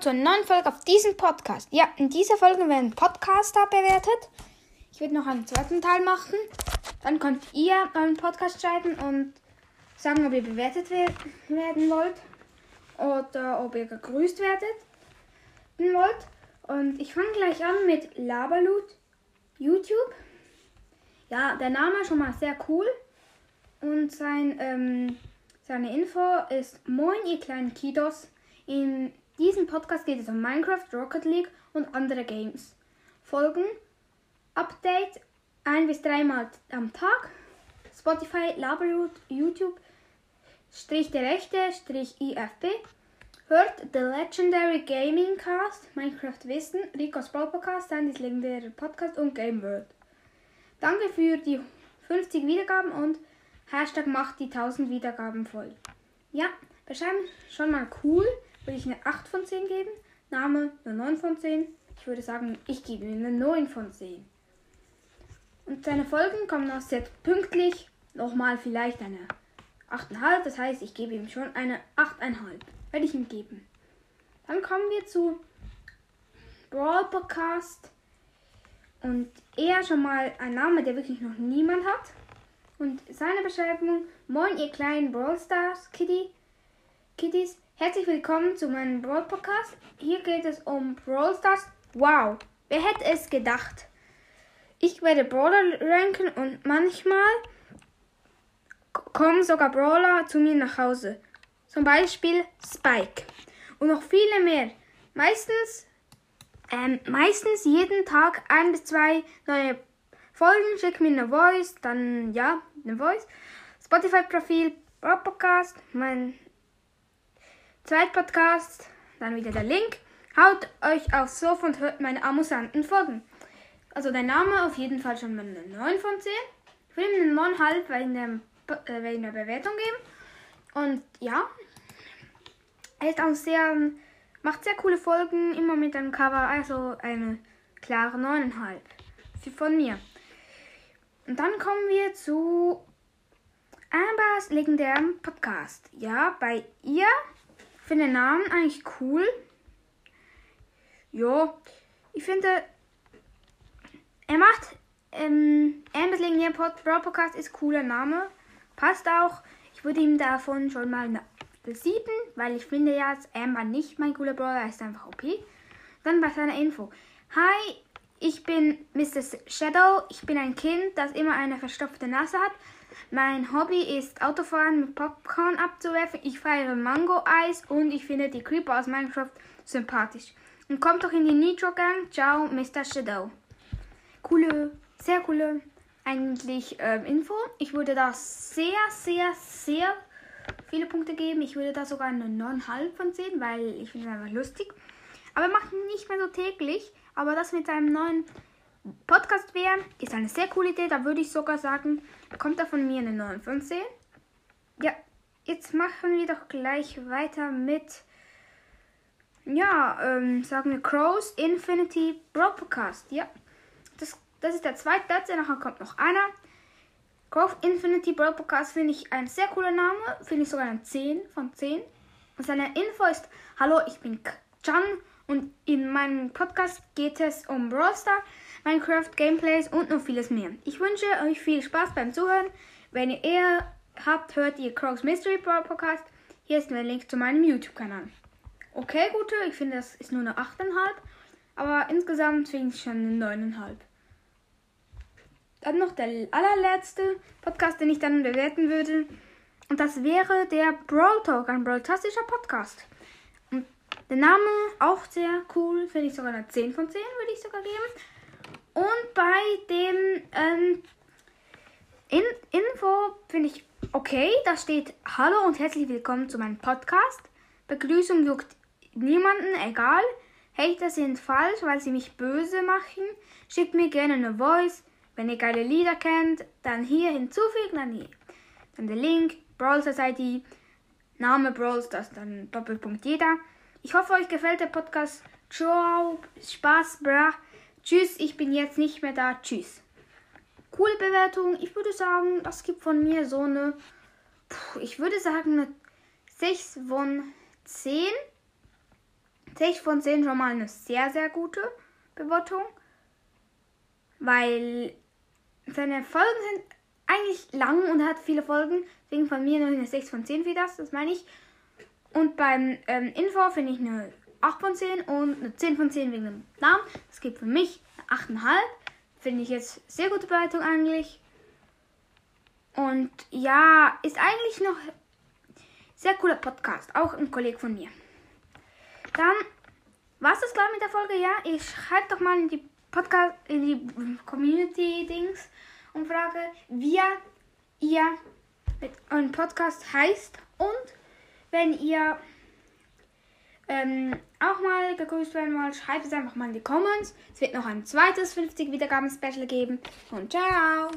zur neuen Folge auf diesem Podcast. Ja, in dieser Folge werden Podcaster bewertet. Ich werde noch einen zweiten Teil machen. Dann könnt ihr einen Podcast schreiben und sagen, ob ihr bewertet werden wollt oder ob ihr gegrüßt werdet wollt. Und ich fange gleich an mit Laberlut YouTube. Ja, der Name ist schon mal sehr cool. Und sein, ähm, seine Info ist Moin, ihr kleinen Kidos. In diesem Podcast geht es um Minecraft, Rocket League und andere Games. Folgen, Update ein bis dreimal am Tag. Spotify, Laberut, YouTube, Strich der Rechte, Strich IFB. Hört The Legendary Gaming Cast, Minecraft Wissen, Ricos Brawl Podcast, Sandys legendärer Podcast und Game World. Danke für die 50 Wiedergaben und Hashtag macht die 1000 Wiedergaben voll. Ja, beschreiben schon mal cool würde ich eine 8 von 10 geben. Name eine 9 von 10. Ich würde sagen, ich gebe ihm eine 9 von 10. Und seine Folgen kommen auch sehr pünktlich. Nochmal vielleicht eine 8,5. Das heißt, ich gebe ihm schon eine 8,5. Werde ich ihm geben. Dann kommen wir zu Brawl Podcast. Und er schon mal ein Name, der wirklich noch niemand hat. Und seine Beschreibung: Moin, ihr kleinen Brawl Stars Kitty, Kitties. Herzlich willkommen zu meinem Brawl Podcast. Hier geht es um Brawl Stars. Wow, wer hätte es gedacht? Ich werde Brawler ranken und manchmal kommen sogar Brawler zu mir nach Hause. Zum Beispiel Spike. Und noch viele mehr. Meistens, ähm, meistens jeden Tag ein bis zwei neue Folgen. Schick mir eine Voice, dann ja, eine Voice. Spotify-Profil, Podcast, mein Zweitpodcast, dann wieder der Link. Haut euch aufs Sofa und hört meine amüsanten Folgen. Also der Name auf jeden Fall schon mal eine 9 von 10. Ich will ihm eine 9,5 wegen der, äh, Bewertung geben. Und ja, er ist auch sehr, macht sehr coole Folgen, immer mit einem Cover, also eine klare 9,5 von mir. Und dann kommen wir zu Ambers legendärem Podcast. Ja, bei ihr finde den Namen eigentlich cool. Ja, ich finde, er macht, ähm, Legendär Brawl Podcast ist cooler Name. Passt auch. Ich würde ihm davon schon mal eine 7, weil ich finde ja, dass Amber nicht mein cooler Brawler ist einfach OP. Dann bei seiner Info. Hi, ich bin Mr. Shadow. Ich bin ein Kind, das immer eine verstopfte Nase hat. Mein Hobby ist Autofahren mit Popcorn abzuwerfen. Ich feiere Mango-Eis und ich finde die Creeper aus Minecraft sympathisch. Und kommt doch in die Nitro Gang. Ciao, Mr. Shadow. Coole, sehr coole eigentlich ähm, Info. Ich würde da sehr, sehr, sehr viele Punkte geben. Ich würde da sogar eine 9,5 von 10, weil ich finde es einfach lustig. Aber er macht nicht mehr so täglich. Aber das mit seinem neuen Podcast wäre, ist eine sehr coole Idee. Da würde ich sogar sagen, bekommt er von mir eine 9 von 10. Ja, jetzt machen wir doch gleich weiter mit, ja, ähm, sagen wir Crows Infinity Broadcast. Ja, das, das ist der zweite Platz. Nachher kommt noch einer. Crows Infinity Broadcast finde ich ein sehr cooler Name. Finde ich sogar eine 10 von 10. Und seine Info ist, hallo, ich bin Chan und in meinem Podcast geht es um Brawl Stars. Minecraft, Gameplays und noch vieles mehr. Ich wünsche euch viel Spaß beim Zuhören. Wenn ihr eher habt, hört ihr Crocs Mystery Podcast. Hier ist der Link zu meinem YouTube-Kanal. Okay, gute, ich finde, das ist nur eine 8,5. Aber insgesamt finde ich schon eine 9,5. Dann noch der allerletzte Podcast, den ich dann bewerten würde. Und das wäre der Brawl Talk, ein Brawl-tastischer Podcast. Und der Name auch sehr cool, finde ich sogar eine 10 von 10, würde ich sogar geben. Und bei dem ähm, in Info finde ich okay. Da steht Hallo und herzlich willkommen zu meinem Podcast. Begrüßung juckt niemanden, egal. Hater sind falsch, weil sie mich böse machen. Schickt mir gerne eine Voice. Wenn ihr geile Lieder kennt, dann hier hinzufügen, dann hier. Dann der Link, Brawl Society, Name Brawl das dann Doppelpunkt jeder. Ich hoffe, euch gefällt der Podcast. Ciao, Spaß, brach. Tschüss, ich bin jetzt nicht mehr da. Tschüss. Coole Bewertung. Ich würde sagen, das gibt von mir so eine, ich würde sagen, eine 6 von 10. 6 von 10 schon mal eine sehr, sehr gute Bewertung. Weil seine Folgen sind eigentlich lang und hat viele Folgen. Deswegen von mir nur eine 6 von 10 für das, das meine ich. Und beim ähm, Info finde ich eine 8 von 10 und eine 10 von 10 wegen dem Namen. Das gibt für mich eine 8,5. Finde ich jetzt sehr gute Bewertung eigentlich. Und ja, ist eigentlich noch sehr cooler Podcast. Auch ein Kollege von mir. Dann war es das glaube mit der Folge. Ja, ich schreibe doch mal in die Podcast, in die Community-Dings und frage, wie ihr mit eurem Podcast heißt. Und wenn ihr ähm, auch mal gegrüßt werden wollt, schreibt es einfach mal in die Comments. Es wird noch ein zweites 50 Wiedergaben-Special geben. Und ciao!